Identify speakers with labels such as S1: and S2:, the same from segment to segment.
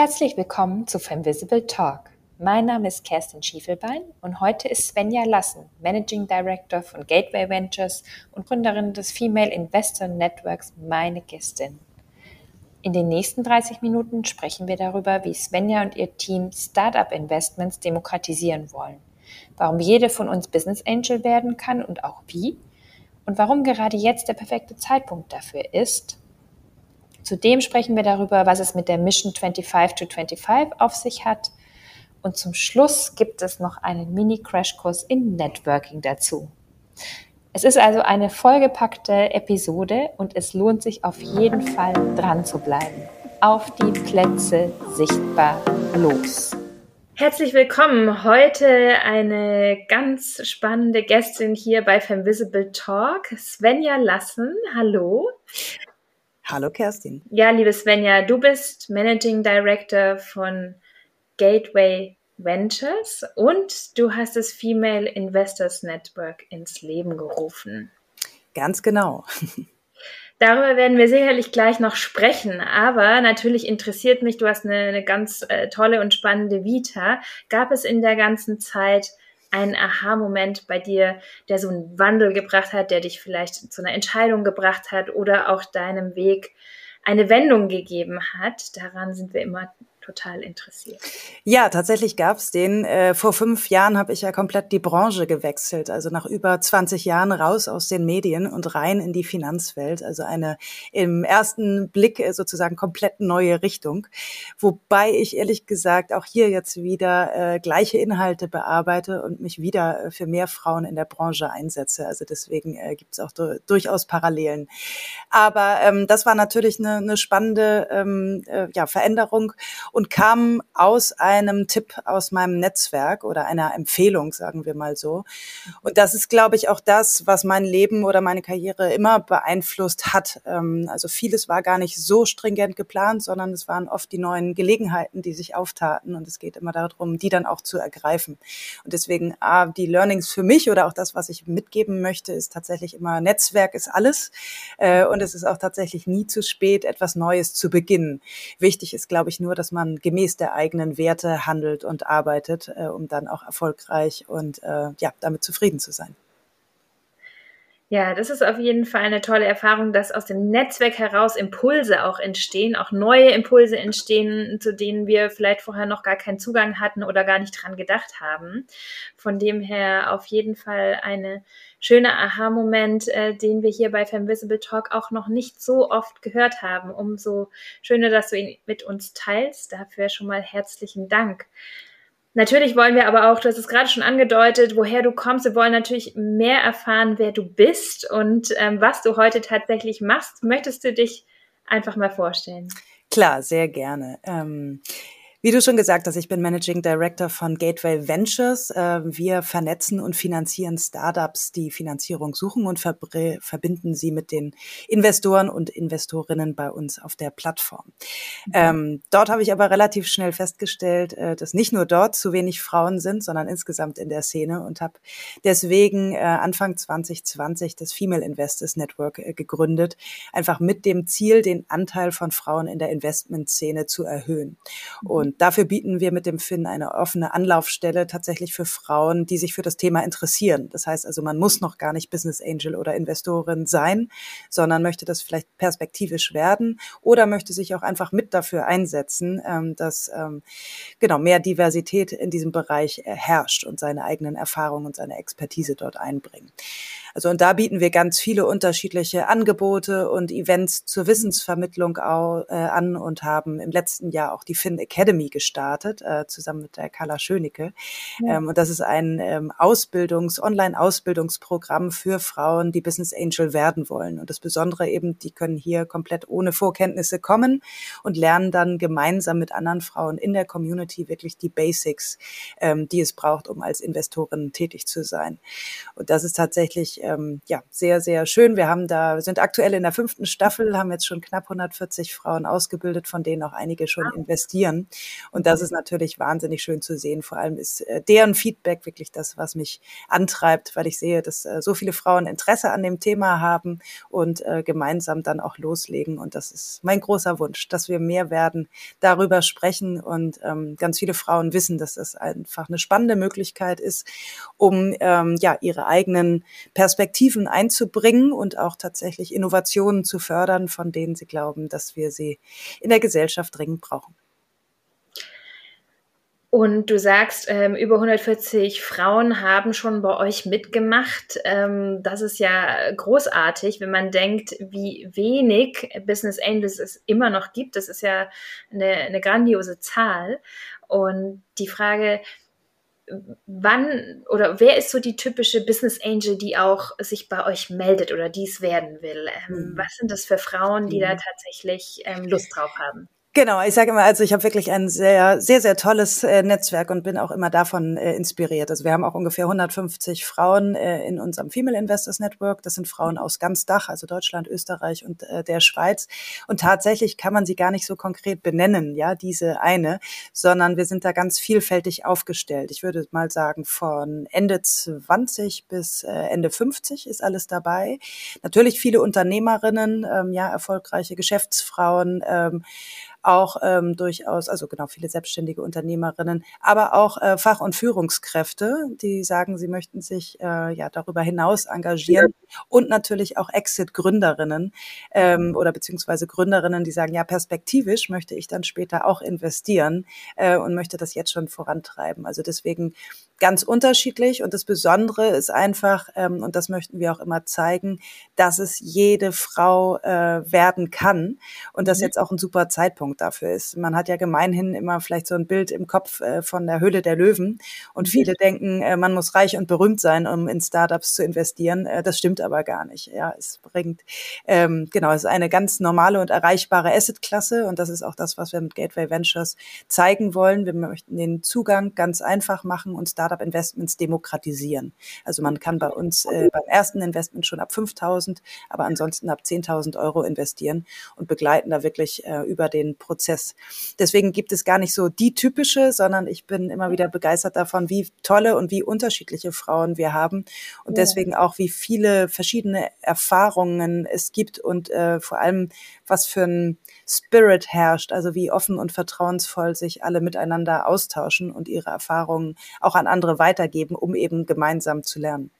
S1: Herzlich willkommen zu Femvisible Talk. Mein Name ist Kerstin Schiefelbein und heute ist Svenja Lassen, Managing Director von Gateway Ventures und Gründerin des Female Investor Networks, meine Gästin. In den nächsten 30 Minuten sprechen wir darüber, wie Svenja und ihr Team Startup Investments demokratisieren wollen, warum jede von uns Business Angel werden kann und auch wie und warum gerade jetzt der perfekte Zeitpunkt dafür ist Zudem sprechen wir darüber, was es mit der Mission 25 to 25 auf sich hat. Und zum Schluss gibt es noch einen Mini-Crashkurs in Networking dazu. Es ist also eine vollgepackte Episode und es lohnt sich auf jeden Fall dran zu bleiben. Auf die Plätze sichtbar los. Herzlich willkommen. Heute eine ganz spannende Gästin hier bei Femvisible Talk, Svenja Lassen. Hallo.
S2: Hallo Kerstin.
S1: Ja, liebe Svenja, du bist Managing Director von Gateway Ventures und du hast das Female Investors Network ins Leben gerufen.
S2: Ganz genau.
S1: Darüber werden wir sicherlich gleich noch sprechen, aber natürlich interessiert mich, du hast eine, eine ganz äh, tolle und spannende Vita. Gab es in der ganzen Zeit ein Aha-Moment bei dir, der so einen Wandel gebracht hat, der dich vielleicht zu einer Entscheidung gebracht hat oder auch deinem Weg eine Wendung gegeben hat? Daran sind wir immer total interessiert.
S2: Ja, tatsächlich gab es den. Äh, vor fünf Jahren habe ich ja komplett die Branche gewechselt. Also nach über 20 Jahren raus aus den Medien und rein in die Finanzwelt. Also eine im ersten Blick äh, sozusagen komplett neue Richtung. Wobei ich ehrlich gesagt auch hier jetzt wieder äh, gleiche Inhalte bearbeite und mich wieder äh, für mehr Frauen in der Branche einsetze. Also deswegen äh, gibt es auch durchaus Parallelen. Aber ähm, das war natürlich eine, eine spannende ähm, äh, ja, Veränderung kam aus einem Tipp aus meinem Netzwerk oder einer Empfehlung, sagen wir mal so. Und das ist, glaube ich, auch das, was mein Leben oder meine Karriere immer beeinflusst hat. Ähm, also vieles war gar nicht so stringent geplant, sondern es waren oft die neuen Gelegenheiten, die sich auftaten. Und es geht immer darum, die dann auch zu ergreifen. Und deswegen, ah, die Learnings für mich oder auch das, was ich mitgeben möchte, ist tatsächlich immer, Netzwerk ist alles. Äh, und es ist auch tatsächlich nie zu spät, etwas Neues zu beginnen. Wichtig ist, glaube ich, nur, dass man gemäß der eigenen Werte handelt und arbeitet, äh, um dann auch erfolgreich und äh, ja, damit zufrieden zu sein.
S1: Ja, das ist auf jeden Fall eine tolle Erfahrung, dass aus dem Netzwerk heraus Impulse auch entstehen, auch neue Impulse entstehen, zu denen wir vielleicht vorher noch gar keinen Zugang hatten oder gar nicht dran gedacht haben. Von dem her auf jeden Fall eine schöne Aha-Moment, äh, den wir hier bei Femvisible Talk auch noch nicht so oft gehört haben. Umso schöner, dass du ihn mit uns teilst. Dafür schon mal herzlichen Dank. Natürlich wollen wir aber auch, du hast es gerade schon angedeutet, woher du kommst. Wir wollen natürlich mehr erfahren, wer du bist und ähm, was du heute tatsächlich machst. Möchtest du dich einfach mal vorstellen?
S2: Klar, sehr gerne. Ähm, wie du schon gesagt hast, ich bin Managing Director von Gateway Ventures. Äh, wir vernetzen und finanzieren Startups, die Finanzierung suchen und verbinden sie mit den Investoren und Investorinnen bei uns auf der Plattform. Mhm. Ähm, dort habe ich aber relativ schnell festgestellt, äh, dass nicht nur dort zu wenig Frauen sind, sondern insgesamt in der Szene und habe deswegen äh, Anfang 2020 das Female Investors Network gegründet, einfach mit dem Ziel, den Anteil von Frauen in der Investmentszene zu erhöhen. Mhm. Und und dafür bieten wir mit dem Finn eine offene Anlaufstelle tatsächlich für Frauen, die sich für das Thema interessieren. Das heißt also, man muss noch gar nicht Business Angel oder Investorin sein, sondern möchte das vielleicht perspektivisch werden oder möchte sich auch einfach mit dafür einsetzen, ähm, dass ähm, genau mehr Diversität in diesem Bereich äh, herrscht und seine eigenen Erfahrungen und seine Expertise dort einbringen. Also und da bieten wir ganz viele unterschiedliche Angebote und Events zur Wissensvermittlung äh, an und haben im letzten Jahr auch die Finn Academy gestartet, äh, zusammen mit der Carla Schönecke. Ja. Ähm, und das ist ein ähm, Ausbildungs-, Online-Ausbildungsprogramm für Frauen, die Business Angel werden wollen. Und das Besondere eben, die können hier komplett ohne Vorkenntnisse kommen und lernen dann gemeinsam mit anderen Frauen in der Community wirklich die Basics, ähm, die es braucht, um als Investorin tätig zu sein. Und das ist tatsächlich ähm, ja sehr, sehr schön. Wir haben da, sind aktuell in der fünften Staffel, haben jetzt schon knapp 140 Frauen ausgebildet, von denen auch einige schon investieren. Und das ist natürlich wahnsinnig schön zu sehen. Vor allem ist äh, deren Feedback wirklich das, was mich antreibt, weil ich sehe, dass äh, so viele Frauen Interesse an dem Thema haben und äh, gemeinsam dann auch loslegen. Und das ist mein großer Wunsch, dass wir mehr werden, darüber sprechen und ähm, ganz viele Frauen wissen, dass das einfach eine spannende Möglichkeit ist, um ähm, ja ihre eigenen Perspektiven einzubringen und auch tatsächlich Innovationen zu fördern, von denen sie glauben, dass wir sie in der Gesellschaft dringend brauchen.
S1: Und du sagst, ähm, über 140 Frauen haben schon bei euch mitgemacht. Ähm, das ist ja großartig, wenn man denkt, wie wenig Business Angels es immer noch gibt. Das ist ja eine, eine grandiose Zahl. Und die Frage, wann oder wer ist so die typische Business Angel, die auch sich bei euch meldet oder dies werden will? Ähm, mhm. Was sind das für Frauen, die mhm. da tatsächlich ähm, Lust drauf haben?
S2: Genau, ich sage immer, also ich habe wirklich ein sehr, sehr, sehr tolles äh, Netzwerk und bin auch immer davon äh, inspiriert. Also wir haben auch ungefähr 150 Frauen äh, in unserem Female Investors Network. Das sind Frauen aus ganz Dach, also Deutschland, Österreich und äh, der Schweiz. Und tatsächlich kann man sie gar nicht so konkret benennen, ja, diese eine, sondern wir sind da ganz vielfältig aufgestellt. Ich würde mal sagen, von Ende 20 bis äh, Ende 50 ist alles dabei. Natürlich viele Unternehmerinnen, ähm, ja, erfolgreiche Geschäftsfrauen, ähm, auch ähm, durchaus, also genau viele selbstständige Unternehmerinnen, aber auch äh, Fach- und Führungskräfte, die sagen, sie möchten sich äh, ja darüber hinaus engagieren ja. und natürlich auch Exit-Gründerinnen ähm, oder beziehungsweise Gründerinnen, die sagen, ja perspektivisch möchte ich dann später auch investieren äh, und möchte das jetzt schon vorantreiben. Also deswegen ganz unterschiedlich und das Besondere ist einfach, ähm, und das möchten wir auch immer zeigen, dass es jede Frau äh, werden kann und das mhm. jetzt auch ein super Zeitpunkt dafür ist. Man hat ja gemeinhin immer vielleicht so ein Bild im Kopf äh, von der Höhle der Löwen und mhm. viele denken, äh, man muss reich und berühmt sein, um in Startups zu investieren. Äh, das stimmt aber gar nicht. Ja, es bringt, ähm, genau, es ist eine ganz normale und erreichbare Assetklasse und das ist auch das, was wir mit Gateway Ventures zeigen wollen. Wir möchten den Zugang ganz einfach machen und Startups Startup-Investments demokratisieren. Also man kann bei uns äh, beim ersten Investment schon ab 5.000, aber ansonsten ab 10.000 Euro investieren und begleiten da wirklich äh, über den Prozess. Deswegen gibt es gar nicht so die typische, sondern ich bin immer wieder begeistert davon, wie tolle und wie unterschiedliche Frauen wir haben und deswegen auch, wie viele verschiedene Erfahrungen es gibt und äh, vor allem, was für ein Spirit herrscht, also wie offen und vertrauensvoll sich alle miteinander austauschen und ihre Erfahrungen auch an andere weitergeben, um eben gemeinsam zu lernen.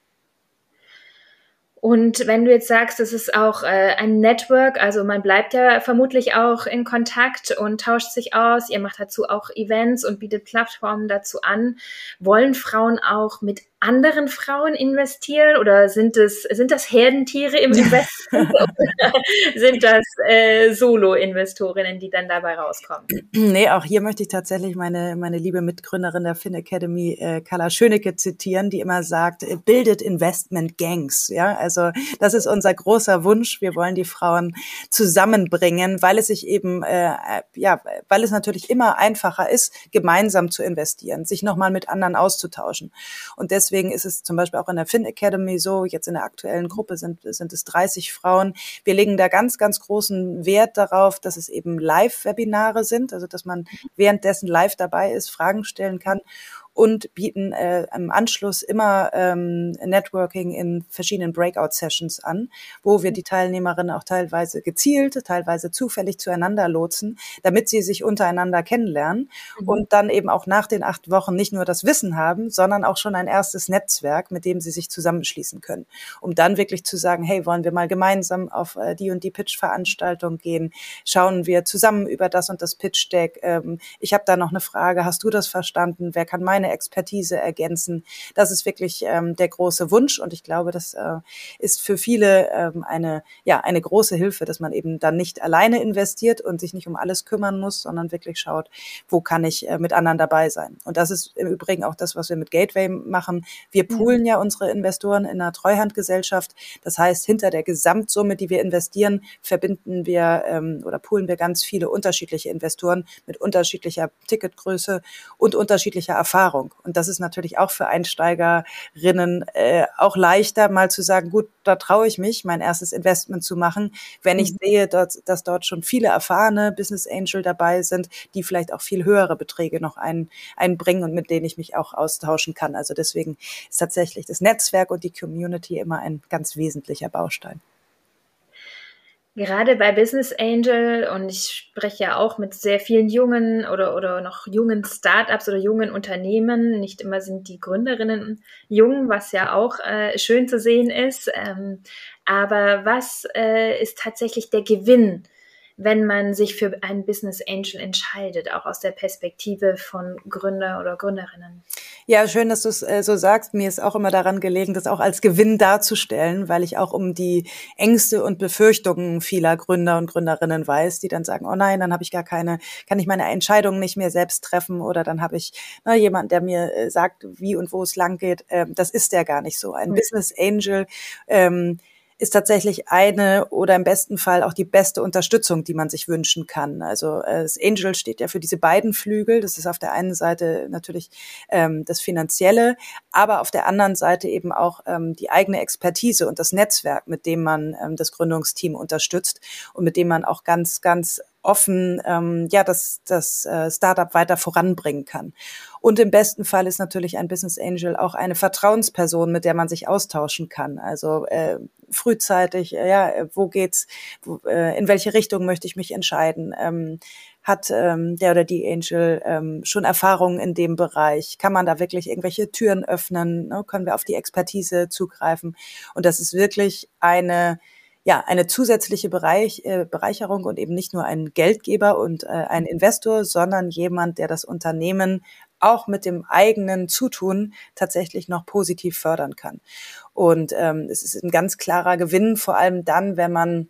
S1: Und wenn du jetzt sagst, es ist auch äh, ein Network, also man bleibt ja vermutlich auch in Kontakt und tauscht sich aus, ihr macht dazu auch Events und bietet Plattformen dazu an. Wollen Frauen auch mit anderen Frauen investieren oder sind es sind das Herdentiere im Investment oder sind das äh, Solo-Investorinnen, die dann dabei rauskommen?
S2: Nee, auch hier möchte ich tatsächlich meine meine liebe Mitgründerin der Fin Academy, äh, Carla Schönecke, zitieren, die immer sagt, äh, bildet Investment Gangs. Ja, also das ist unser großer Wunsch. Wir wollen die Frauen zusammenbringen, weil es sich eben äh, ja, weil es natürlich immer einfacher ist, gemeinsam zu investieren, sich nochmal mit anderen auszutauschen und deswegen Deswegen ist es zum Beispiel auch in der Fin Academy so, jetzt in der aktuellen Gruppe sind, sind es 30 Frauen. Wir legen da ganz, ganz großen Wert darauf, dass es eben Live-Webinare sind, also dass man währenddessen live dabei ist, Fragen stellen kann und bieten äh, im Anschluss immer ähm, Networking in verschiedenen Breakout-Sessions an, wo wir die Teilnehmerinnen auch teilweise gezielt, teilweise zufällig zueinander lotsen, damit sie sich untereinander kennenlernen mhm. und dann eben auch nach den acht Wochen nicht nur das Wissen haben, sondern auch schon ein erstes Netzwerk, mit dem sie sich zusammenschließen können, um dann wirklich zu sagen, hey, wollen wir mal gemeinsam auf äh, die und die Pitch-Veranstaltung gehen, schauen wir zusammen über das und das Pitch-Deck, ähm, ich habe da noch eine Frage, hast du das verstanden, wer kann meine Expertise ergänzen. Das ist wirklich ähm, der große Wunsch und ich glaube, das äh, ist für viele ähm, eine, ja, eine große Hilfe, dass man eben dann nicht alleine investiert und sich nicht um alles kümmern muss, sondern wirklich schaut, wo kann ich äh, mit anderen dabei sein. Und das ist im Übrigen auch das, was wir mit Gateway machen. Wir poolen ja unsere Investoren in einer Treuhandgesellschaft. Das heißt, hinter der Gesamtsumme, die wir investieren, verbinden wir ähm, oder poolen wir ganz viele unterschiedliche Investoren mit unterschiedlicher Ticketgröße und unterschiedlicher Erfahrung Erfahrung. Und das ist natürlich auch für Einsteigerinnen äh, auch leichter, mal zu sagen, gut, da traue ich mich, mein erstes Investment zu machen, wenn ich mhm. sehe, dass, dass dort schon viele erfahrene Business Angel dabei sind, die vielleicht auch viel höhere Beträge noch ein, einbringen und mit denen ich mich auch austauschen kann. Also deswegen ist tatsächlich das Netzwerk und die Community immer ein ganz wesentlicher Baustein.
S1: Gerade bei Business Angel und ich spreche ja auch mit sehr vielen jungen oder, oder noch jungen Startups oder jungen Unternehmen. Nicht immer sind die Gründerinnen jung, was ja auch äh, schön zu sehen ist. Ähm, aber was äh, ist tatsächlich der Gewinn wenn man sich für einen Business Angel entscheidet, auch aus der Perspektive von Gründer oder Gründerinnen.
S2: Ja, schön, dass du es äh, so sagst. Mir ist auch immer daran gelegen, das auch als Gewinn darzustellen, weil ich auch um die Ängste und Befürchtungen vieler Gründer und Gründerinnen weiß, die dann sagen, oh nein, dann habe ich gar keine, kann ich meine Entscheidungen nicht mehr selbst treffen oder dann habe ich na, jemand, der mir äh, sagt, wie und wo es lang geht. Ähm, das ist ja gar nicht so. Ein mhm. Business Angel ähm, ist tatsächlich eine oder im besten Fall auch die beste Unterstützung, die man sich wünschen kann. Also äh, das Angel steht ja für diese beiden Flügel. Das ist auf der einen Seite natürlich ähm, das Finanzielle, aber auf der anderen Seite eben auch ähm, die eigene Expertise und das Netzwerk, mit dem man ähm, das Gründungsteam unterstützt und mit dem man auch ganz, ganz offen ähm, ja das, das äh, Startup weiter voranbringen kann. Und im besten Fall ist natürlich ein Business Angel auch eine Vertrauensperson, mit der man sich austauschen kann. Also äh, frühzeitig, äh, ja, wo geht's, wo, äh, in welche Richtung möchte ich mich entscheiden? Ähm, hat ähm, der oder die Angel ähm, schon Erfahrungen in dem Bereich? Kann man da wirklich irgendwelche Türen öffnen? Ne? Können wir auf die Expertise zugreifen? Und das ist wirklich eine ja, eine zusätzliche Bereich, äh, Bereicherung und eben nicht nur ein Geldgeber und äh, ein Investor, sondern jemand, der das Unternehmen auch mit dem eigenen Zutun tatsächlich noch positiv fördern kann. Und ähm, es ist ein ganz klarer Gewinn, vor allem dann, wenn man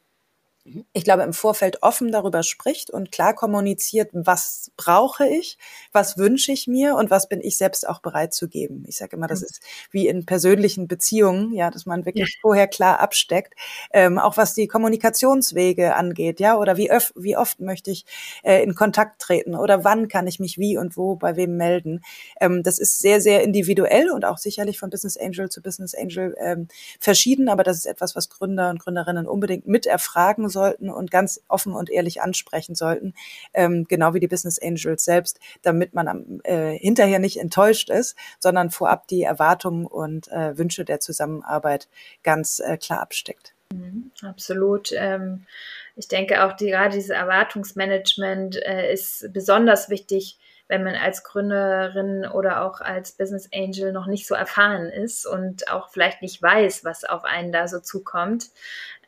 S2: ich glaube, im Vorfeld offen darüber spricht und klar kommuniziert, was brauche ich, was wünsche ich mir und was bin ich selbst auch bereit zu geben. Ich sage immer, das mhm. ist wie in persönlichen Beziehungen, ja, dass man wirklich ja. vorher klar absteckt, ähm, auch was die Kommunikationswege angeht, ja, oder wie, öf wie oft möchte ich äh, in Kontakt treten oder wann kann ich mich wie und wo bei wem melden. Ähm, das ist sehr, sehr individuell und auch sicherlich von Business Angel zu Business Angel ähm, verschieden, aber das ist etwas, was Gründer und Gründerinnen unbedingt mit erfragen sollen sollten und ganz offen und ehrlich ansprechen sollten, ähm, genau wie die Business Angels selbst, damit man am, äh, hinterher nicht enttäuscht ist, sondern vorab die Erwartungen und äh, Wünsche der Zusammenarbeit ganz äh, klar absteckt.
S1: Mhm, absolut. Ähm, ich denke auch, die, gerade dieses Erwartungsmanagement äh, ist besonders wichtig, wenn man als Gründerin oder auch als Business Angel noch nicht so erfahren ist und auch vielleicht nicht weiß, was auf einen da so zukommt.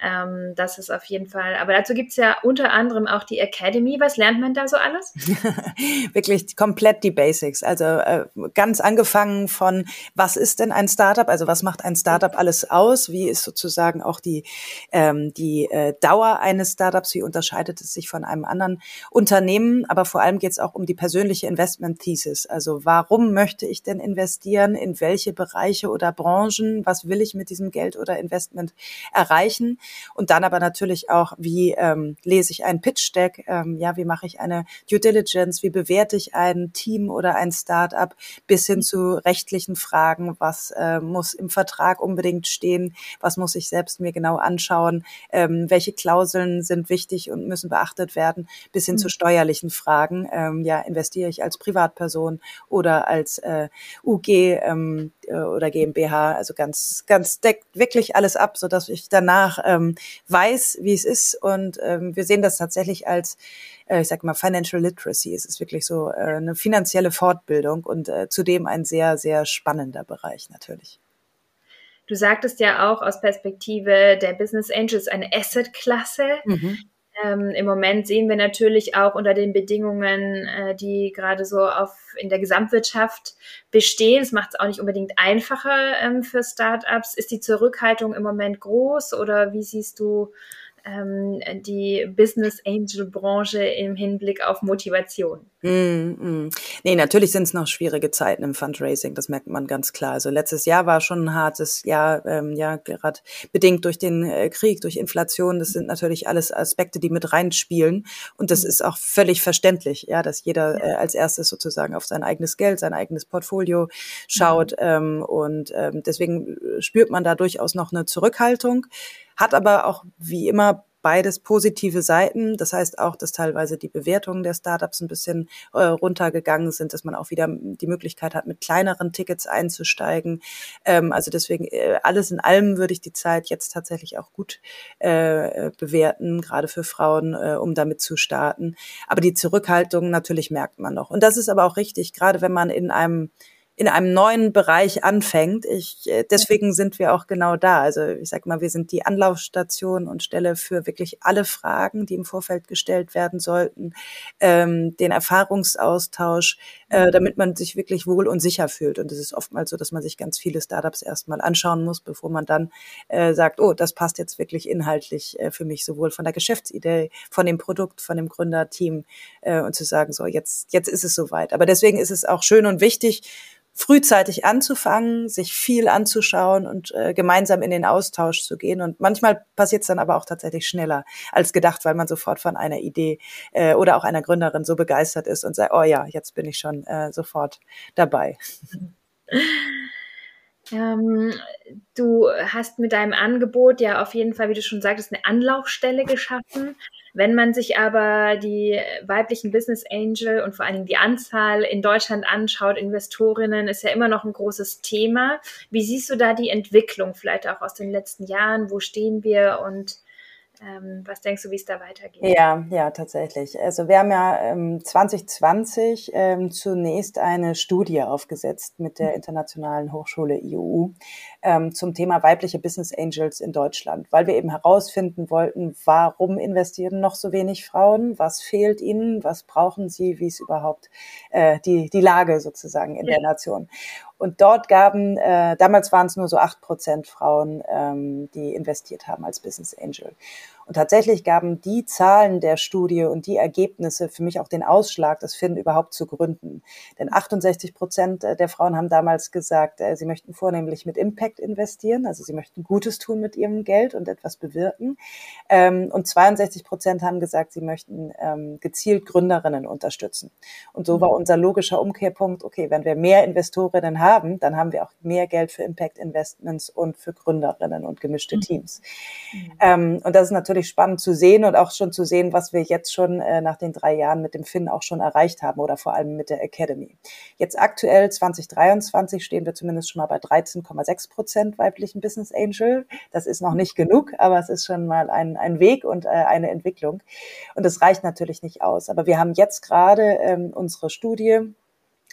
S1: Ähm, das ist auf jeden Fall, aber dazu gibt es ja unter anderem auch die Academy. Was lernt man da so alles?
S2: Wirklich komplett die Basics. Also äh, ganz angefangen von, was ist denn ein Startup? Also was macht ein Startup alles aus? Wie ist sozusagen auch die, ähm, die äh, Dauer eines Startups? Wie unterscheidet es sich von einem anderen Unternehmen? Aber vor allem geht es auch um die persönliche Investment Thesis. Also warum möchte ich denn investieren? In welche Bereiche oder Branchen? Was will ich mit diesem Geld oder Investment erreichen? Und dann aber natürlich auch, wie ähm, lese ich ein Pitch-Deck, ähm, ja, wie mache ich eine Due Diligence, wie bewerte ich ein Team oder ein Startup, bis hin zu rechtlichen Fragen, was äh, muss im Vertrag unbedingt stehen, was muss ich selbst mir genau anschauen, ähm, welche Klauseln sind wichtig und müssen beachtet werden, bis hin mhm. zu steuerlichen Fragen, ähm, ja, investiere ich als Privatperson oder als äh, UG ähm, äh, oder GmbH, also ganz, ganz deckt wirklich alles ab, so dass ich danach ähm, weiß, wie es ist. Und ähm, wir sehen das tatsächlich als, äh, ich sag mal, Financial Literacy. Es ist wirklich so äh, eine finanzielle Fortbildung und äh, zudem ein sehr, sehr spannender Bereich natürlich.
S1: Du sagtest ja auch aus Perspektive der Business Angels eine Asset-Klasse. Mhm. Ähm, Im Moment sehen wir natürlich auch unter den Bedingungen, äh, die gerade so auf in der Gesamtwirtschaft bestehen. Es macht es auch nicht unbedingt einfacher ähm, für Startups. Ist die Zurückhaltung im Moment groß oder wie siehst du ähm, die Business Angel Branche im Hinblick auf Motivation?
S2: Mm, mm. Nee, natürlich sind es noch schwierige Zeiten im Fundraising, das merkt man ganz klar. Also letztes Jahr war schon ein hartes Jahr, ähm, ja, gerade bedingt durch den äh, Krieg, durch Inflation. Das sind natürlich alles Aspekte, die mit reinspielen. Und das ist auch völlig verständlich, ja, dass jeder äh, als erstes sozusagen auf sein eigenes Geld, sein eigenes Portfolio schaut. Ähm, und ähm, deswegen spürt man da durchaus noch eine Zurückhaltung, hat aber auch wie immer beides positive Seiten. Das heißt auch, dass teilweise die Bewertungen der Startups ein bisschen äh, runtergegangen sind, dass man auch wieder die Möglichkeit hat, mit kleineren Tickets einzusteigen. Ähm, also deswegen äh, alles in allem würde ich die Zeit jetzt tatsächlich auch gut äh, bewerten, gerade für Frauen, äh, um damit zu starten. Aber die Zurückhaltung natürlich merkt man noch. Und das ist aber auch richtig, gerade wenn man in einem in einem neuen Bereich anfängt. Ich, äh, deswegen sind wir auch genau da. Also ich sag mal, wir sind die Anlaufstation und Stelle für wirklich alle Fragen, die im Vorfeld gestellt werden sollten, ähm, den Erfahrungsaustausch, äh, damit man sich wirklich wohl und sicher fühlt. Und es ist oftmals so, dass man sich ganz viele Startups erstmal anschauen muss, bevor man dann äh, sagt, oh, das passt jetzt wirklich inhaltlich äh, für mich, sowohl von der Geschäftsidee, von dem Produkt, von dem Gründerteam äh, und zu sagen, so, jetzt, jetzt ist es soweit. Aber deswegen ist es auch schön und wichtig, frühzeitig anzufangen, sich viel anzuschauen und äh, gemeinsam in den Austausch zu gehen. Und manchmal passiert es dann aber auch tatsächlich schneller als gedacht, weil man sofort von einer Idee äh, oder auch einer Gründerin so begeistert ist und sagt, oh ja, jetzt bin ich schon äh, sofort dabei.
S1: Ähm, du hast mit deinem Angebot ja auf jeden Fall, wie du schon sagtest, eine Anlaufstelle geschaffen. Wenn man sich aber die weiblichen Business Angel und vor allen Dingen die Anzahl in Deutschland anschaut, Investorinnen, ist ja immer noch ein großes Thema. Wie siehst du da die Entwicklung vielleicht auch aus den letzten Jahren? Wo stehen wir und ähm, was denkst du, wie es da weitergeht?
S2: Ja, ja, tatsächlich. Also wir haben ja ähm, 2020 ähm, zunächst eine Studie aufgesetzt mit der mhm. Internationalen Hochschule IU ähm, zum Thema weibliche Business Angels in Deutschland, weil wir eben herausfinden wollten, warum investieren noch so wenig Frauen, was fehlt ihnen, was brauchen sie, wie ist überhaupt äh, die, die Lage sozusagen in ja. der Nation. Und dort gaben, äh, damals waren es nur so acht Prozent Frauen, ähm, die investiert haben als Business Angel. Und tatsächlich gaben die Zahlen der Studie und die Ergebnisse für mich auch den Ausschlag, das Finden überhaupt zu gründen. Denn 68 Prozent der Frauen haben damals gesagt, äh, sie möchten vornehmlich mit Impact investieren, also sie möchten Gutes tun mit ihrem Geld und etwas bewirken. Ähm, und 62 Prozent haben gesagt, sie möchten ähm, gezielt Gründerinnen unterstützen. Und so war unser logischer Umkehrpunkt, okay, wenn wir mehr Investorinnen haben, dann haben wir auch mehr Geld für Impact Investments und für Gründerinnen und gemischte mhm. Teams. Mhm. Ähm, und das ist natürlich spannend zu sehen und auch schon zu sehen, was wir jetzt schon äh, nach den drei Jahren mit dem Finn auch schon erreicht haben oder vor allem mit der Academy. Jetzt aktuell 2023 stehen wir zumindest schon mal bei 13,6 Prozent weiblichen Business Angel. Das ist noch nicht genug, aber es ist schon mal ein, ein Weg und äh, eine Entwicklung. Und es reicht natürlich nicht aus. Aber wir haben jetzt gerade ähm, unsere Studie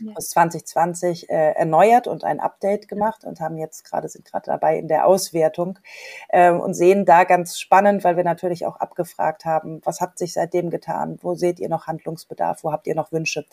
S2: ja. aus 2020 äh, erneuert und ein Update gemacht und haben jetzt gerade sind gerade dabei in der Auswertung äh, und sehen da ganz spannend, weil wir natürlich auch abgefragt haben, was hat sich seitdem getan, wo seht ihr noch Handlungsbedarf, wo habt ihr noch Wünsche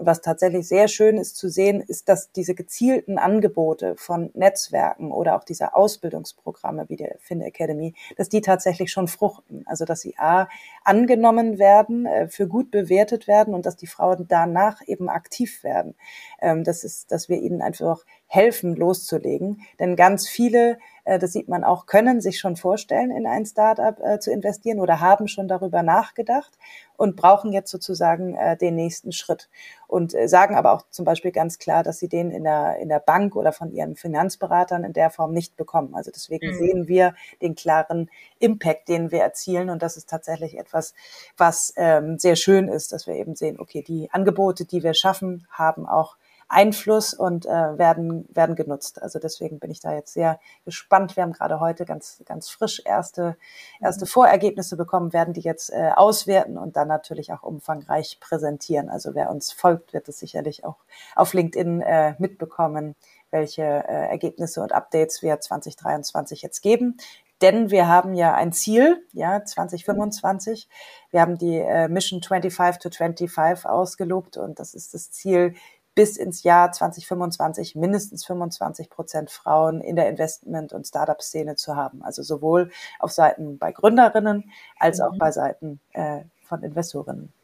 S2: was tatsächlich sehr schön ist zu sehen, ist, dass diese gezielten Angebote von Netzwerken oder auch dieser Ausbildungsprogramme wie der Fin Academy, dass die tatsächlich schon fruchten. Also dass sie A angenommen werden, äh, für gut bewertet werden und dass die Frauen danach eben aktiv werden. Ähm, das ist, dass wir ihnen einfach helfen, loszulegen. Denn ganz viele, äh, das sieht man auch, können sich schon vorstellen, in ein Startup äh, zu investieren oder haben schon darüber nachgedacht und brauchen jetzt sozusagen äh, den nächsten Schritt. Und sagen aber auch zum Beispiel ganz klar, dass sie den in der, in der Bank oder von ihren Finanzberatern in der Form nicht bekommen. Also deswegen mhm. sehen wir den klaren Impact, den wir erzielen. Und das ist tatsächlich etwas, was ähm, sehr schön ist, dass wir eben sehen, okay, die Angebote, die wir schaffen, haben auch Einfluss und äh, werden, werden genutzt. Also deswegen bin ich da jetzt sehr gespannt. Wir haben gerade heute ganz, ganz frisch erste, erste mhm. Vorergebnisse bekommen, werden die jetzt äh, auswerten und dann natürlich auch umfangreich präsentieren. Also wer uns folgt, wird es sicherlich auch auf LinkedIn äh, mitbekommen, welche äh, Ergebnisse und Updates wir 2023 jetzt geben. Denn wir haben ja ein Ziel, ja, 2025. Wir haben die äh, Mission 25 to 25 ausgelobt und das ist das Ziel, bis ins Jahr 2025 mindestens 25 Prozent Frauen in der Investment- und Startup-Szene zu haben. Also sowohl auf Seiten bei Gründerinnen als auch mhm. bei Seiten äh, von Investorinnen.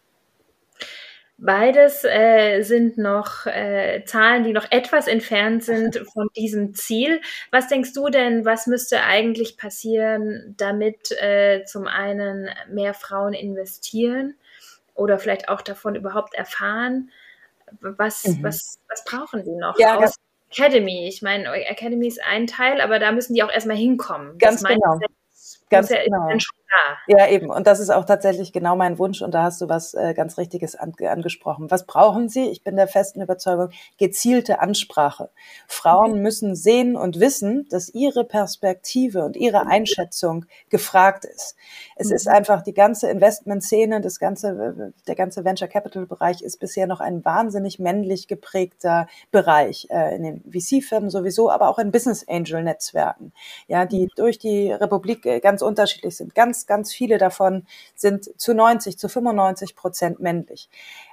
S1: Beides äh, sind noch äh, Zahlen, die noch etwas entfernt sind von diesem Ziel. Was denkst du denn, was müsste eigentlich passieren, damit äh, zum einen mehr Frauen investieren oder vielleicht auch davon überhaupt erfahren? Was, mhm. was, was brauchen die noch? Ja, Aus Academy. Ich meine, Academy ist ein Teil, aber da müssen die auch erstmal hinkommen.
S2: Ganz genau. Ganz genau. Ja, eben. Und das ist auch tatsächlich genau mein Wunsch. Und da hast du was äh, ganz Richtiges an, angesprochen. Was brauchen sie? Ich bin der festen Überzeugung, gezielte Ansprache. Frauen mhm. müssen sehen und wissen, dass ihre Perspektive und ihre Einschätzung gefragt ist. Es mhm. ist einfach die ganze Investmentszene, das ganze, der ganze Venture Capital Bereich ist bisher noch ein wahnsinnig männlich geprägter Bereich, äh, in den VC-Firmen sowieso, aber auch in Business Angel Netzwerken, ja, die mhm. durch die Republik äh, ganz ganz unterschiedlich sind. Ganz, ganz viele davon sind zu 90, zu 95 Prozent männlich.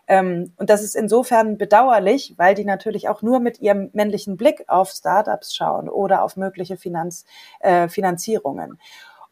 S2: Ähm, und das ist insofern bedauerlich, weil die natürlich auch nur mit ihrem männlichen Blick auf Startups schauen oder auf mögliche Finanz, äh, Finanzierungen.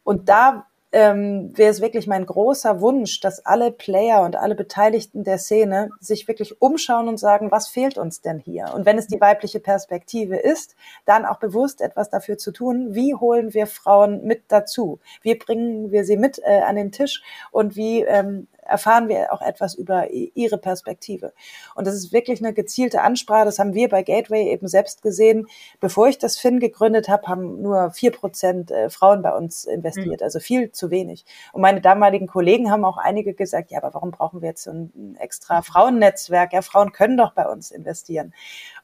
S2: Und da ähm, wäre es wirklich mein großer Wunsch, dass alle Player und alle Beteiligten der Szene sich wirklich umschauen und sagen, was fehlt uns denn hier? Und wenn es die weibliche Perspektive ist, dann auch bewusst etwas dafür zu tun, wie holen wir Frauen mit dazu? Wie bringen wir sie mit äh, an den Tisch und wie ähm, erfahren wir auch etwas über ihre Perspektive. Und das ist wirklich eine gezielte Ansprache. Das haben wir bei Gateway eben selbst gesehen. Bevor ich das Finn gegründet habe, haben nur vier Prozent äh, Frauen bei uns investiert, mhm. also viel zu wenig. Und meine damaligen Kollegen haben auch einige gesagt, ja, aber warum brauchen wir jetzt so ein extra Frauennetzwerk? Ja, Frauen können doch bei uns investieren.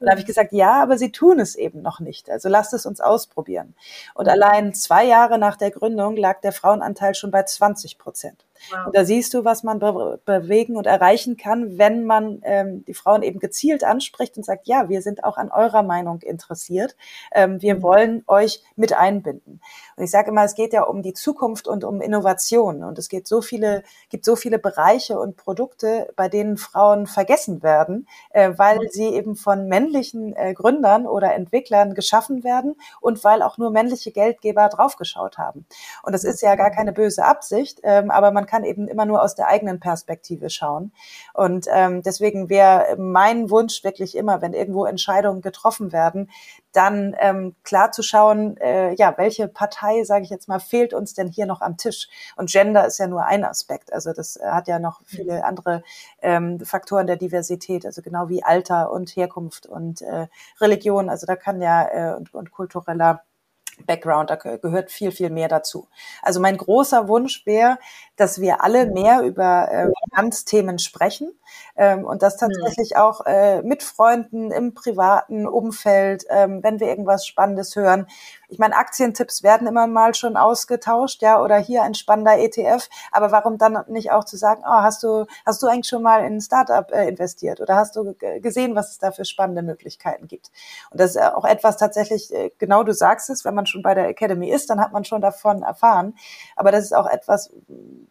S2: Und da habe ich gesagt, ja, aber sie tun es eben noch nicht. Also lasst es uns ausprobieren. Und allein zwei Jahre nach der Gründung lag der Frauenanteil schon bei 20 Prozent. Wow. Und da siehst du, was man be bewegen und erreichen kann, wenn man ähm, die Frauen eben gezielt anspricht und sagt, ja, wir sind auch an eurer Meinung interessiert. Ähm, wir mhm. wollen euch mit einbinden. Und ich sage immer, es geht ja um die Zukunft und um Innovation. Und es geht so viele, gibt so viele Bereiche und Produkte, bei denen Frauen vergessen werden, äh, weil mhm. sie eben von männlichen äh, Gründern oder Entwicklern geschaffen werden und weil auch nur männliche Geldgeber draufgeschaut haben. Und das ist ja gar keine böse Absicht, ähm, aber man kann eben immer nur aus der eigenen Perspektive schauen. Und ähm, deswegen wäre mein Wunsch wirklich immer, wenn irgendwo Entscheidungen getroffen werden, dann ähm, klar zu schauen, äh, ja, welche Partei, sage ich jetzt mal, fehlt uns denn hier noch am Tisch? Und Gender ist ja nur ein Aspekt. Also das äh, hat ja noch viele andere ähm, Faktoren der Diversität, also genau wie Alter und Herkunft und äh, Religion. Also da kann ja äh, und, und kultureller Background, da gehört viel, viel mehr dazu. Also mein großer Wunsch wäre, dass wir alle mehr über äh, Finanzthemen sprechen ähm, und das hm. tatsächlich auch äh, mit Freunden im privaten Umfeld, ähm, wenn wir irgendwas Spannendes hören, ich meine, Aktientipps werden immer mal schon ausgetauscht, ja, oder hier ein spannender ETF, aber warum dann nicht auch zu sagen, oh, hast du, hast du eigentlich schon mal in ein Startup äh, investiert oder hast du gesehen, was es da für spannende Möglichkeiten gibt? Und das ist auch etwas tatsächlich, äh, genau du sagst es, wenn man schon bei der Academy ist, dann hat man schon davon erfahren. Aber das ist auch etwas,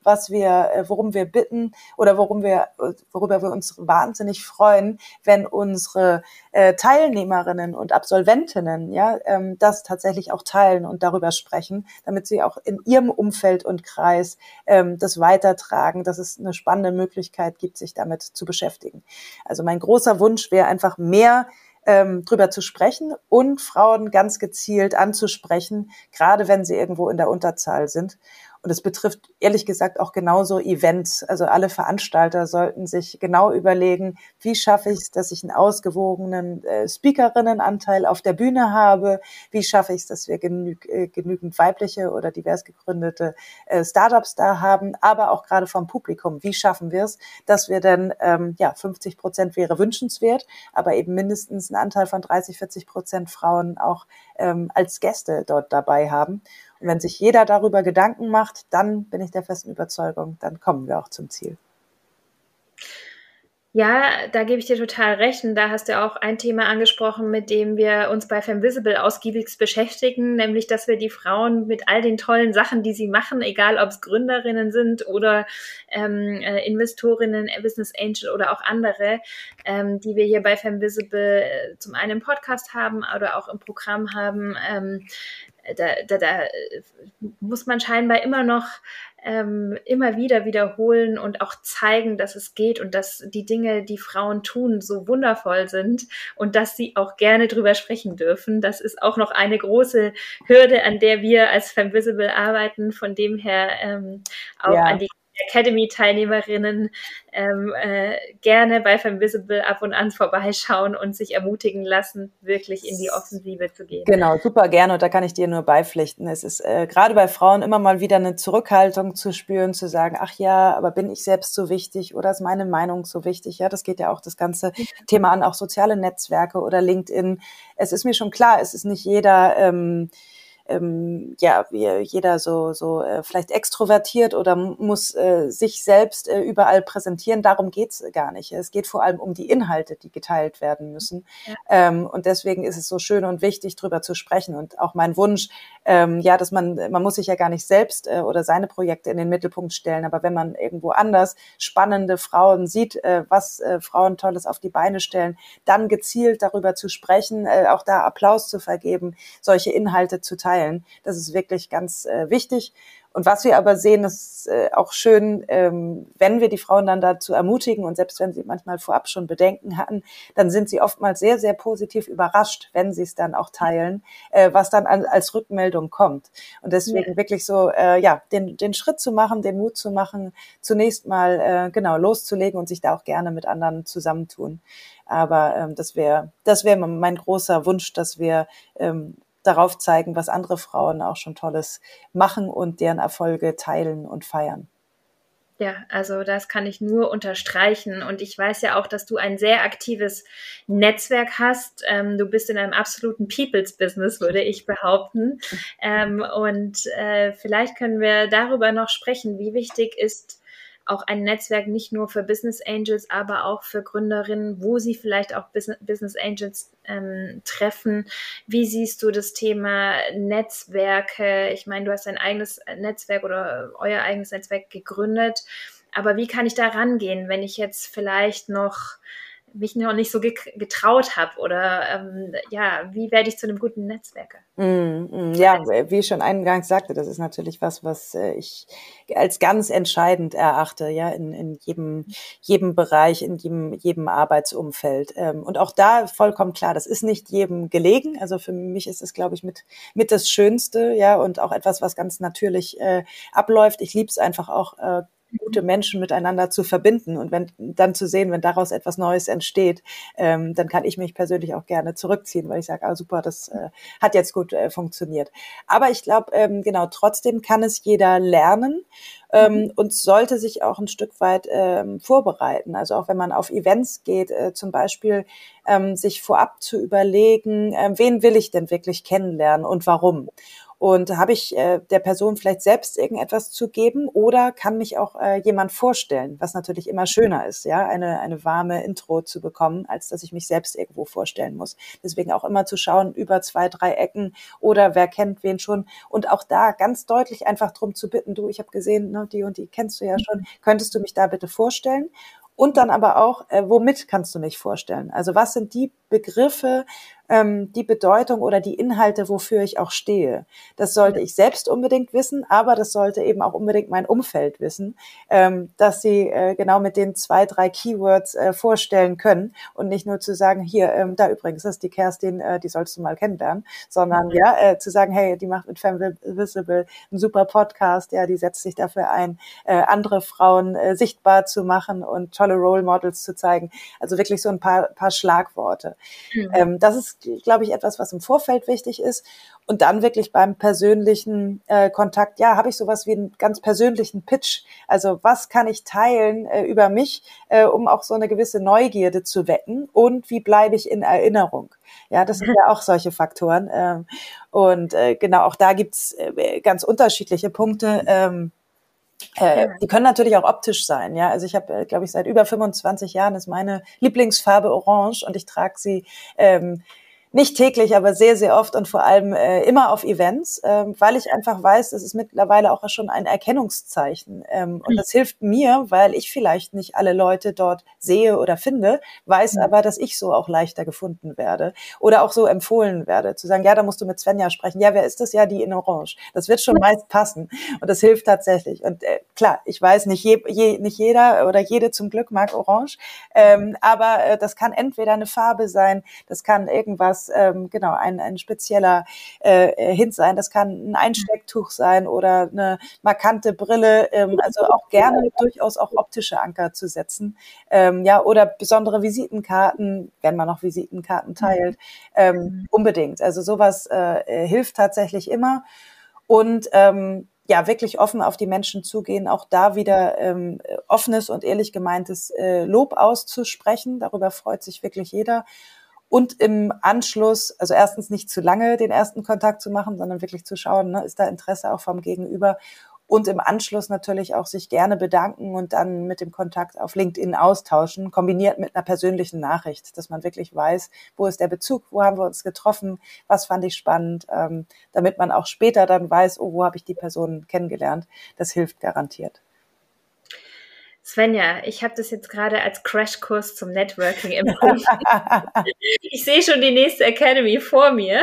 S2: was wir, äh, worum wir bitten oder worum wir, worüber wir uns wahnsinnig freuen, wenn unsere äh, Teilnehmerinnen und Absolventinnen ja ähm, das tatsächlich auch teilen und darüber sprechen, damit sie auch in ihrem Umfeld und Kreis ähm, das weitertragen, dass es eine spannende Möglichkeit gibt, sich damit zu beschäftigen. Also mein großer Wunsch wäre einfach mehr ähm, drüber zu sprechen und Frauen ganz gezielt anzusprechen, gerade wenn sie irgendwo in der Unterzahl sind. Und es betrifft ehrlich gesagt auch genauso Events. Also alle Veranstalter sollten sich genau überlegen, wie schaffe ich es, dass ich einen ausgewogenen äh, Speakerinnenanteil auf der Bühne habe? Wie schaffe ich es, dass wir genü äh, genügend weibliche oder divers gegründete äh, Startups da haben? Aber auch gerade vom Publikum. Wie schaffen wir es, dass wir denn, ähm, ja, 50 Prozent wäre wünschenswert, aber eben mindestens einen Anteil von 30, 40 Prozent Frauen auch ähm, als Gäste dort dabei haben? Und wenn sich jeder darüber Gedanken macht, dann bin ich der festen Überzeugung, dann kommen wir auch zum Ziel.
S1: Ja, da gebe ich dir total recht. Und da hast du auch ein Thema angesprochen, mit dem wir uns bei Femvisible ausgiebigst beschäftigen, nämlich, dass wir die Frauen mit all den tollen Sachen, die sie machen, egal ob es Gründerinnen sind oder ähm, äh, Investorinnen, äh, Business Angel oder auch andere, ähm, die wir hier bei Femvisible äh, zum einen im Podcast haben oder auch im Programm haben, ähm, da, da, da muss man scheinbar immer noch ähm, immer wieder wiederholen und auch zeigen, dass es geht und dass die Dinge, die Frauen tun, so wundervoll sind und dass sie auch gerne drüber sprechen dürfen. Das ist auch noch eine große Hürde, an der wir als Femvisible arbeiten. Von dem her ähm, auch ja. an die Academy-Teilnehmerinnen ähm, äh, gerne bei Femvisible ab und an vorbeischauen und sich ermutigen lassen, wirklich in die Offensive zu gehen.
S2: Genau, super gerne und da kann ich dir nur beipflichten. Es ist äh, gerade bei Frauen immer mal wieder eine Zurückhaltung zu spüren, zu sagen, ach ja, aber bin ich selbst so wichtig oder ist meine Meinung so wichtig? Ja, das geht ja auch das ganze Thema an, auch soziale Netzwerke oder LinkedIn. Es ist mir schon klar, es ist nicht jeder ähm, ähm, ja, wie jeder so, so äh, vielleicht extrovertiert oder muss äh, sich selbst äh, überall präsentieren. Darum geht's gar nicht. Es geht vor allem um die Inhalte, die geteilt werden müssen. Ja. Ähm, und deswegen ist es so schön und wichtig, drüber zu sprechen. Und auch mein Wunsch, ähm, ja, dass man, man muss sich ja gar nicht selbst äh, oder seine Projekte in den Mittelpunkt stellen, aber wenn man irgendwo anders spannende Frauen sieht, äh, was äh, Frauen Tolles auf die Beine stellen, dann gezielt darüber zu sprechen, äh, auch da Applaus zu vergeben, solche Inhalte zu teilen. Das ist wirklich ganz äh, wichtig. Und was wir aber sehen, ist äh, auch schön, ähm, wenn wir die Frauen dann dazu ermutigen und selbst wenn sie manchmal vorab schon Bedenken hatten, dann sind sie oftmals sehr, sehr positiv überrascht, wenn sie es dann auch teilen, äh, was dann an, als Rückmeldung kommt. Und deswegen ja. wirklich so, äh, ja, den, den Schritt zu machen, den Mut zu machen, zunächst mal äh, genau loszulegen und sich da auch gerne mit anderen zusammentun. Aber ähm, das wäre das wäre mein großer Wunsch, dass wir ähm, darauf zeigen, was andere Frauen auch schon Tolles machen und deren Erfolge teilen und feiern.
S1: Ja, also das kann ich nur unterstreichen. Und ich weiß ja auch, dass du ein sehr aktives Netzwerk hast. Ähm, du bist in einem absoluten People's Business, würde ich behaupten. Ähm, und äh, vielleicht können wir darüber noch sprechen, wie wichtig ist auch ein Netzwerk nicht nur für Business Angels, aber auch für Gründerinnen, wo sie vielleicht auch Business Angels ähm, treffen. Wie siehst du das Thema Netzwerke? Ich meine, du hast ein eigenes Netzwerk oder euer eigenes Netzwerk gegründet. Aber wie kann ich da rangehen, wenn ich jetzt vielleicht noch mich noch nicht so getraut habe oder ähm, ja, wie werde ich zu einem guten Netzwerker?
S2: Mm, mm, ja, wie ich schon eingangs sagte, das ist natürlich was, was äh, ich als ganz entscheidend erachte, ja, in, in jedem, jedem Bereich, in jedem, jedem Arbeitsumfeld. Ähm, und auch da vollkommen klar, das ist nicht jedem gelegen. Also für mich ist es, glaube ich, mit, mit das Schönste, ja, und auch etwas, was ganz natürlich äh, abläuft. Ich liebe es einfach auch, äh, gute Menschen miteinander zu verbinden und wenn dann zu sehen, wenn daraus etwas Neues entsteht, ähm, dann kann ich mich persönlich auch gerne zurückziehen, weil ich sage, ah super, das äh, hat jetzt gut äh, funktioniert. Aber ich glaube, ähm, genau, trotzdem kann es jeder lernen ähm, mhm. und sollte sich auch ein Stück weit ähm, vorbereiten. Also auch wenn man auf Events geht, äh, zum Beispiel ähm, sich vorab zu überlegen, äh, wen will ich denn wirklich kennenlernen und warum. Und habe ich äh, der Person vielleicht selbst irgendetwas zu geben oder kann mich auch äh, jemand vorstellen, was natürlich immer schöner ist, ja, eine, eine warme Intro zu bekommen, als dass ich mich selbst irgendwo vorstellen muss. Deswegen auch immer zu schauen, über zwei, drei Ecken oder wer kennt wen schon. Und auch da ganz deutlich einfach drum zu bitten, du, ich habe gesehen, ne, die und die kennst du ja schon, könntest du mich da bitte vorstellen? Und dann aber auch, äh, womit kannst du mich vorstellen? Also was sind die Begriffe, ähm, die Bedeutung oder die Inhalte, wofür ich auch stehe. Das sollte ich selbst unbedingt wissen, aber das sollte eben auch unbedingt mein Umfeld wissen, ähm, dass sie äh, genau mit den zwei, drei Keywords äh, vorstellen können und nicht nur zu sagen, hier, ähm, da übrigens ist die Kerstin, äh, die sollst du mal kennenlernen, sondern mhm. ja, äh, zu sagen, hey, die macht mit Femvisible einen super Podcast, ja, die setzt sich dafür ein, äh, andere Frauen äh, sichtbar zu machen und tolle Role Models zu zeigen. Also wirklich so ein paar, paar Schlagworte. Mhm. Ähm, das ist glaube ich, etwas, was im Vorfeld wichtig ist. Und dann wirklich beim persönlichen äh, Kontakt, ja, habe ich sowas wie einen ganz persönlichen Pitch. Also was kann ich teilen äh, über mich, äh, um auch so eine gewisse Neugierde zu wecken und wie bleibe ich in Erinnerung? Ja, das sind ja auch solche Faktoren. Ähm, und äh, genau, auch da gibt's äh, ganz unterschiedliche Punkte. Ähm, Äh, die können natürlich auch optisch sein, ja. Also ich habe, äh, glaube ich, seit über 25 Jahren ist meine Lieblingsfarbe Orange und ich trage sie ähm, nicht täglich, aber sehr, sehr oft und vor allem äh, immer auf Events, ähm, weil ich einfach weiß, das ist mittlerweile auch schon ein Erkennungszeichen. Ähm, und mhm. das hilft mir, weil ich vielleicht nicht alle Leute dort sehe oder finde, weiß mhm. aber, dass ich so auch leichter gefunden werde oder auch so empfohlen werde, zu sagen, ja, da musst du mit Svenja sprechen. Ja, wer ist das? Ja, die in Orange. Das wird schon meist passen und das hilft tatsächlich. Und äh, klar, ich weiß, nicht, je, je, nicht jeder oder jede zum Glück mag Orange, ähm, aber äh, das kann entweder eine Farbe sein, das kann irgendwas das ähm, genau ein, ein spezieller äh, äh, Hint sein. Das kann ein Einstecktuch sein oder eine markante Brille. Ähm, also auch gerne durchaus auch optische Anker zu setzen. Ähm, ja, oder besondere Visitenkarten, wenn man noch Visitenkarten teilt. Ähm, mhm. unbedingt. Also sowas äh, hilft tatsächlich immer. Und ähm, ja, wirklich offen auf die Menschen zugehen, auch da wieder ähm, offenes und ehrlich gemeintes äh, Lob auszusprechen. Darüber freut sich wirklich jeder und im Anschluss, also erstens nicht zu lange den ersten Kontakt zu machen, sondern wirklich zu schauen, ne, ist da Interesse auch vom Gegenüber und im Anschluss natürlich auch sich gerne bedanken und dann mit dem Kontakt auf LinkedIn austauschen, kombiniert mit einer persönlichen Nachricht, dass man wirklich weiß, wo ist der Bezug, wo haben wir uns getroffen, was fand ich spannend, ähm, damit man auch später dann weiß, oh, wo habe ich die Person kennengelernt. Das hilft garantiert.
S1: Svenja, ich habe das jetzt gerade als Crashkurs zum Networking empfunden. ich sehe schon die nächste Academy vor mir.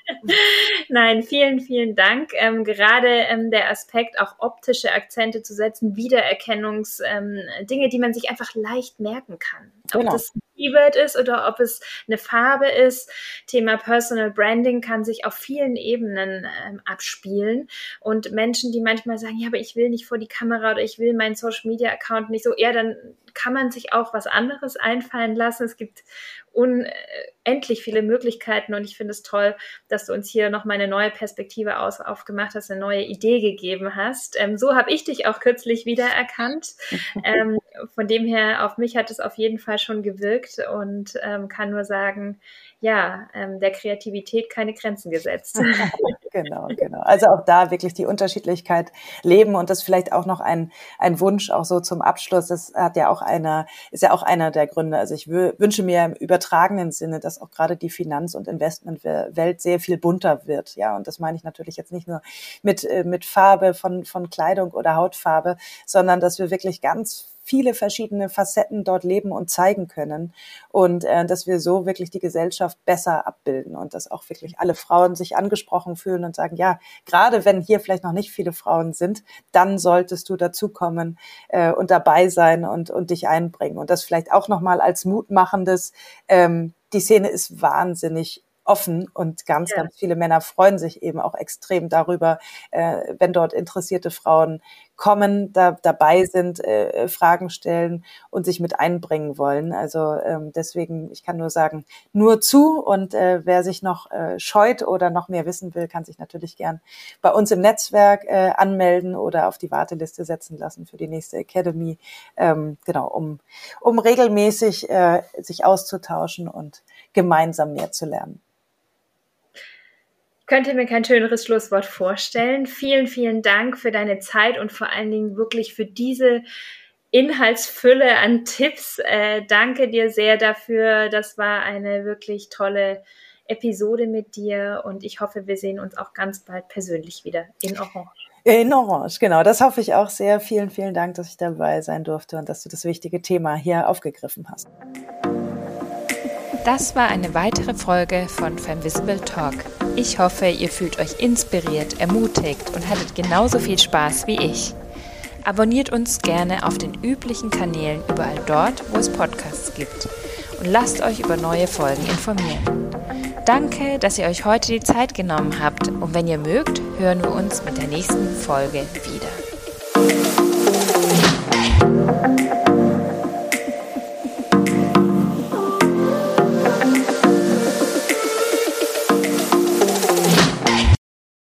S1: Nein, vielen, vielen Dank. Ähm, gerade ähm, der Aspekt, auch optische Akzente zu setzen, Wiedererkennungsdinge, ähm, die man sich einfach leicht merken kann. Genau. Ob das ein Keyword ist oder ob es eine Farbe ist. Thema Personal Branding kann sich auf vielen Ebenen ähm, abspielen. Und Menschen, die manchmal sagen, ja, aber ich will nicht vor die Kamera oder ich will meinen Social Media Account nicht so, ja, dann kann man sich auch was anderes einfallen lassen. Es gibt unendlich viele Möglichkeiten und ich finde es toll, dass du uns hier nochmal eine neue Perspektive aus, aufgemacht hast, eine neue Idee gegeben hast. Ähm, so habe ich dich auch kürzlich wiedererkannt. ähm, von dem her, auf mich hat es auf jeden Fall schon gewirkt und ähm, kann nur sagen, ja, ähm, der Kreativität keine Grenzen gesetzt.
S2: genau, genau. Also auch da wirklich die Unterschiedlichkeit leben und das vielleicht auch noch ein, ein Wunsch auch so zum Abschluss. Das hat ja auch einer, ist ja auch einer der Gründe. Also ich wünsche mir im übertragenen Sinne, dass auch gerade die Finanz- und Investmentwelt sehr viel bunter wird. Ja, und das meine ich natürlich jetzt nicht nur mit, äh, mit Farbe von, von Kleidung oder Hautfarbe, sondern dass wir wirklich ganz viele verschiedene Facetten dort leben und zeigen können und äh, dass wir so wirklich die Gesellschaft besser abbilden und dass auch wirklich alle Frauen sich angesprochen fühlen und sagen, ja, gerade wenn hier vielleicht noch nicht viele Frauen sind, dann solltest du dazukommen äh, und dabei sein und, und dich einbringen und das vielleicht auch nochmal als mutmachendes, ähm, die Szene ist wahnsinnig offen und ganz, ja. ganz viele Männer freuen sich eben auch extrem darüber, äh, wenn dort interessierte Frauen kommen, da, dabei sind, äh, Fragen stellen und sich mit einbringen wollen. Also ähm, deswegen, ich kann nur sagen, nur zu und äh, wer sich noch äh, scheut oder noch mehr wissen will, kann sich natürlich gern bei uns im Netzwerk äh, anmelden oder auf die Warteliste setzen lassen für die nächste Academy, ähm, genau, um, um regelmäßig äh, sich auszutauschen und gemeinsam mehr zu lernen
S1: könnte mir kein schöneres Schlusswort vorstellen. Vielen, vielen Dank für deine Zeit und vor allen Dingen wirklich für diese Inhaltsfülle an Tipps. Äh, danke dir sehr dafür. Das war eine wirklich tolle Episode mit dir und ich hoffe, wir sehen uns auch ganz bald persönlich wieder in Orange.
S2: In Orange, genau. Das hoffe ich auch sehr. Vielen, vielen Dank, dass ich dabei sein durfte und dass du das wichtige Thema hier aufgegriffen hast.
S1: Das war eine weitere Folge von Femvisible Talk. Ich hoffe, ihr fühlt euch inspiriert, ermutigt und hattet genauso viel Spaß wie ich. Abonniert uns gerne auf den üblichen Kanälen überall dort, wo es Podcasts gibt. Und lasst euch über neue Folgen informieren. Danke, dass ihr euch heute die Zeit genommen habt. Und wenn ihr mögt, hören wir uns mit der nächsten Folge wieder.